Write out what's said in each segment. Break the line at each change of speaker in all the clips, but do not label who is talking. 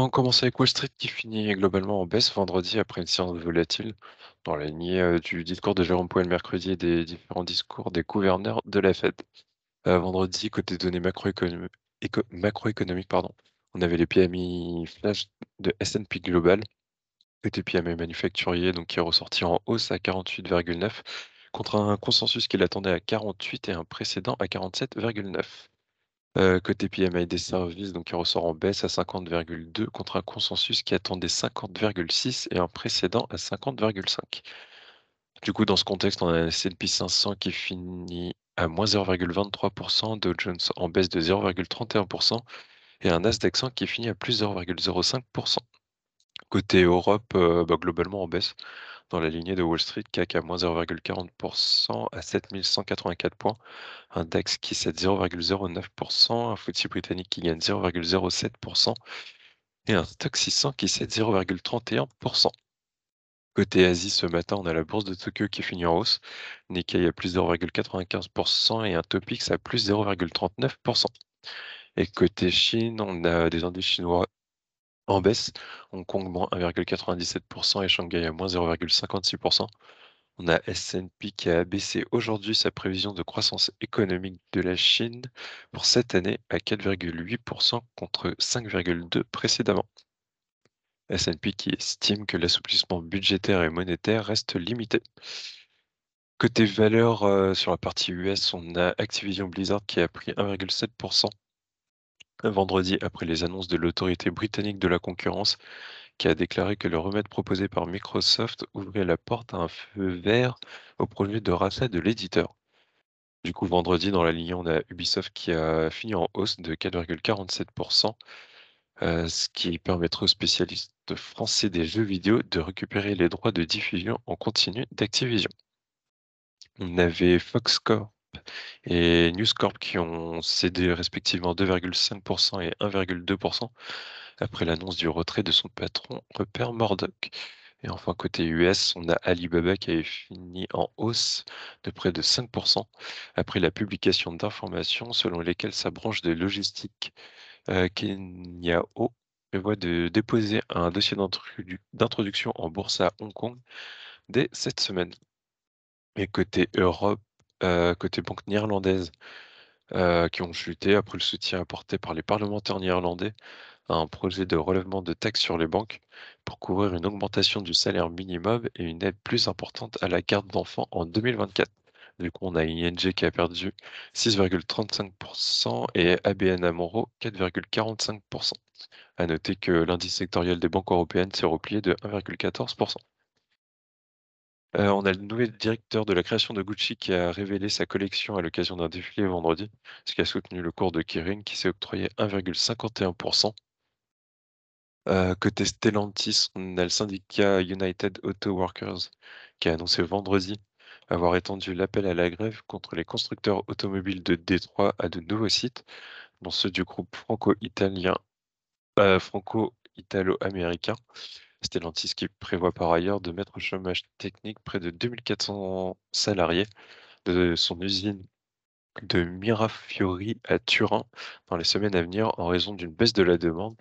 On commence avec Wall Street qui finit globalement en baisse vendredi après une séance volatile dans la lignée euh, du discours de Jérôme Powell mercredi et des différents discours des gouverneurs de la Fed. Euh, vendredi, côté données macroéconomiques, pardon, on avait les PMI flash de S&P Global, côté PMI manufacturier donc qui est ressorti en hausse à 48,9 contre un consensus qui l'attendait à 48 et un précédent à 47,9. Côté PMI des services, donc il ressort en baisse à 50,2 contre un consensus qui attendait 50,6 et un précédent à 50,5. Du coup, dans ce contexte, on a un S&P 500 qui finit à moins 0,23%, Dow Jones en baisse de 0,31% et un Nasdaq 100 qui finit à plus 0,05%. Côté Europe, bah, globalement en baisse dans la lignée de Wall Street, CAC à moins 0,40% à 7184 points, un DAX qui cède 0,09%, un FTSE britannique qui gagne 0,07% et un Stock 600 qui cède 0,31%. Côté Asie, ce matin, on a la bourse de Tokyo qui finit en hausse, Nikkei à plus 0,95% et un Topix à plus 0,39%. Et côté Chine, on a des indices chinois en baisse, Hong Kong moins 1,97% et Shanghai à moins 0,56%. On a S&P qui a abaissé aujourd'hui sa prévision de croissance économique de la Chine pour cette année à 4,8% contre 5,2% précédemment. S&P qui estime que l'assouplissement budgétaire et monétaire reste limité. Côté valeur, euh, sur la partie US, on a Activision Blizzard qui a pris 1,7% vendredi après les annonces de l'autorité britannique de la concurrence qui a déclaré que le remède proposé par Microsoft ouvrait la porte à un feu vert au projet de rachat de l'éditeur. Du coup, vendredi, dans la ligne, on a Ubisoft qui a fini en hausse de 4,47%, euh, ce qui permettrait aux spécialistes français des jeux vidéo de récupérer les droits de diffusion en continu d'Activision. On avait Foxcore et News Corp qui ont cédé respectivement 2,5% et 1,2% après l'annonce du retrait de son patron Rupert Murdoch. Et enfin, côté US, on a Alibaba qui avait fini en hausse de près de 5% après la publication d'informations selon lesquelles sa branche de logistique euh, Kenyao prévoit de déposer un dossier d'introduction en bourse à Hong Kong dès cette semaine. Et côté Europe, côté banque néerlandaise, euh, qui ont chuté après le soutien apporté par les parlementaires néerlandais à un projet de relèvement de taxes sur les banques pour couvrir une augmentation du salaire minimum et une aide plus importante à la garde d'enfants en 2024. Du coup, on a ING qui a perdu 6,35% et ABN Amro 4,45%. À noter que l'indice sectoriel des banques européennes s'est replié de 1,14%. Euh, on a le nouvel directeur de la création de Gucci qui a révélé sa collection à l'occasion d'un défilé vendredi, ce qui a soutenu le cours de Kering qui s'est octroyé 1,51%. Euh, côté Stellantis, on a le syndicat United Auto Workers qui a annoncé vendredi avoir étendu l'appel à la grève contre les constructeurs automobiles de Détroit à de nouveaux sites, dont ceux du groupe franco-italien, euh, franco-italo-américain. Stellantis qui prévoit par ailleurs de mettre au chômage technique près de 2400 salariés de son usine de Mirafiori à Turin dans les semaines à venir en raison d'une baisse de la demande.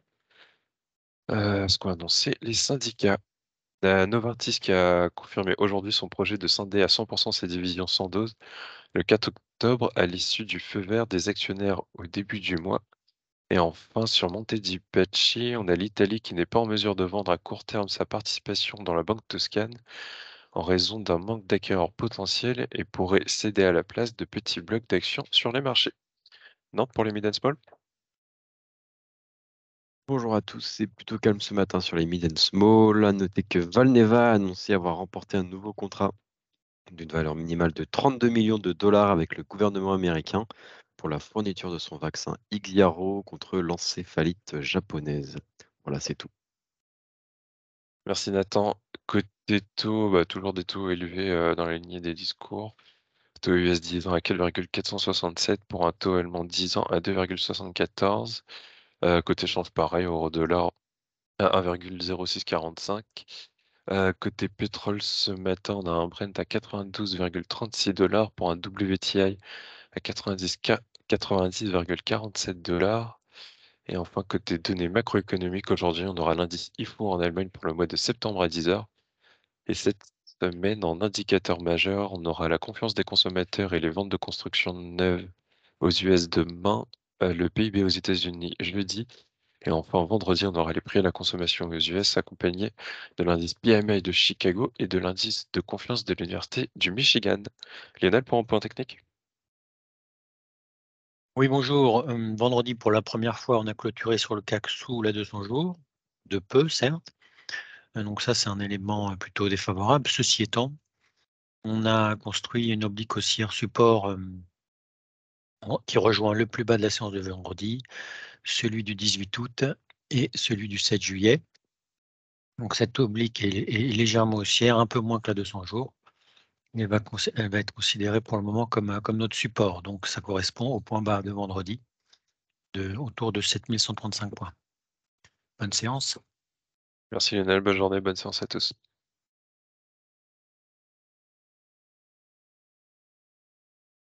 Euh, ce qu'ont annoncé les syndicats. La Novartis qui a confirmé aujourd'hui son projet de scinder à 100% ses divisions sans dose le 4 octobre à l'issue du feu vert des actionnaires au début du mois et enfin, sur Monte Pecci, on a l'Italie qui n'est pas en mesure de vendre à court terme sa participation dans la banque toscane en raison d'un manque d'acquéreurs potentiels et pourrait céder à la place de petits blocs d'actions sur les marchés. Nantes pour les mid and small
Bonjour à tous, c'est plutôt calme ce matin sur les mid and small. À noter que Valneva a annoncé avoir remporté un nouveau contrat d'une valeur minimale de 32 millions de dollars avec le gouvernement américain pour la fourniture de son vaccin Ixiaro contre l'encéphalite japonaise. Voilà, c'est tout.
Merci Nathan. Côté taux, bah, toujours des taux élevés euh, dans la lignée des discours. Taux US 10 ans à 4,467 pour un taux allemand 10 ans à 2,74. Euh, côté change pareil, euro-dollar à 1,0645. Euh, côté pétrole, ce matin, on a un Brent à 92,36 dollars pour un WTI à 90,47 dollars. Et enfin, côté données macroéconomiques, aujourd'hui, on aura l'indice IFO en Allemagne pour le mois de septembre à 10 heures. Et cette semaine, en indicateur majeur, on aura la confiance des consommateurs et les ventes de construction neuves aux US demain, euh, le PIB aux États-Unis jeudi. Et enfin, vendredi, on aura les prix à la consommation aux US accompagnés de l'indice PMI de Chicago et de l'indice de confiance de l'Université du Michigan. Lionel, pour un point technique?
Oui, bonjour. Vendredi, pour la première fois, on a clôturé sur le CAC sous la 200 jours, de peu, certes. Donc ça, c'est un élément plutôt défavorable. Ceci étant, on a construit une oblique haussière support qui rejoint le plus bas de la séance de vendredi, celui du 18 août et celui du 7 juillet. Donc cette oblique est, légèrement haussière, un peu moins que la 200 jours. Elle va, être considérée pour le moment comme, comme notre support. Donc ça correspond au point bas de vendredi, autour de 7135 points. Bonne séance.
Merci Lionel, bonne journée, bonne séance à tous.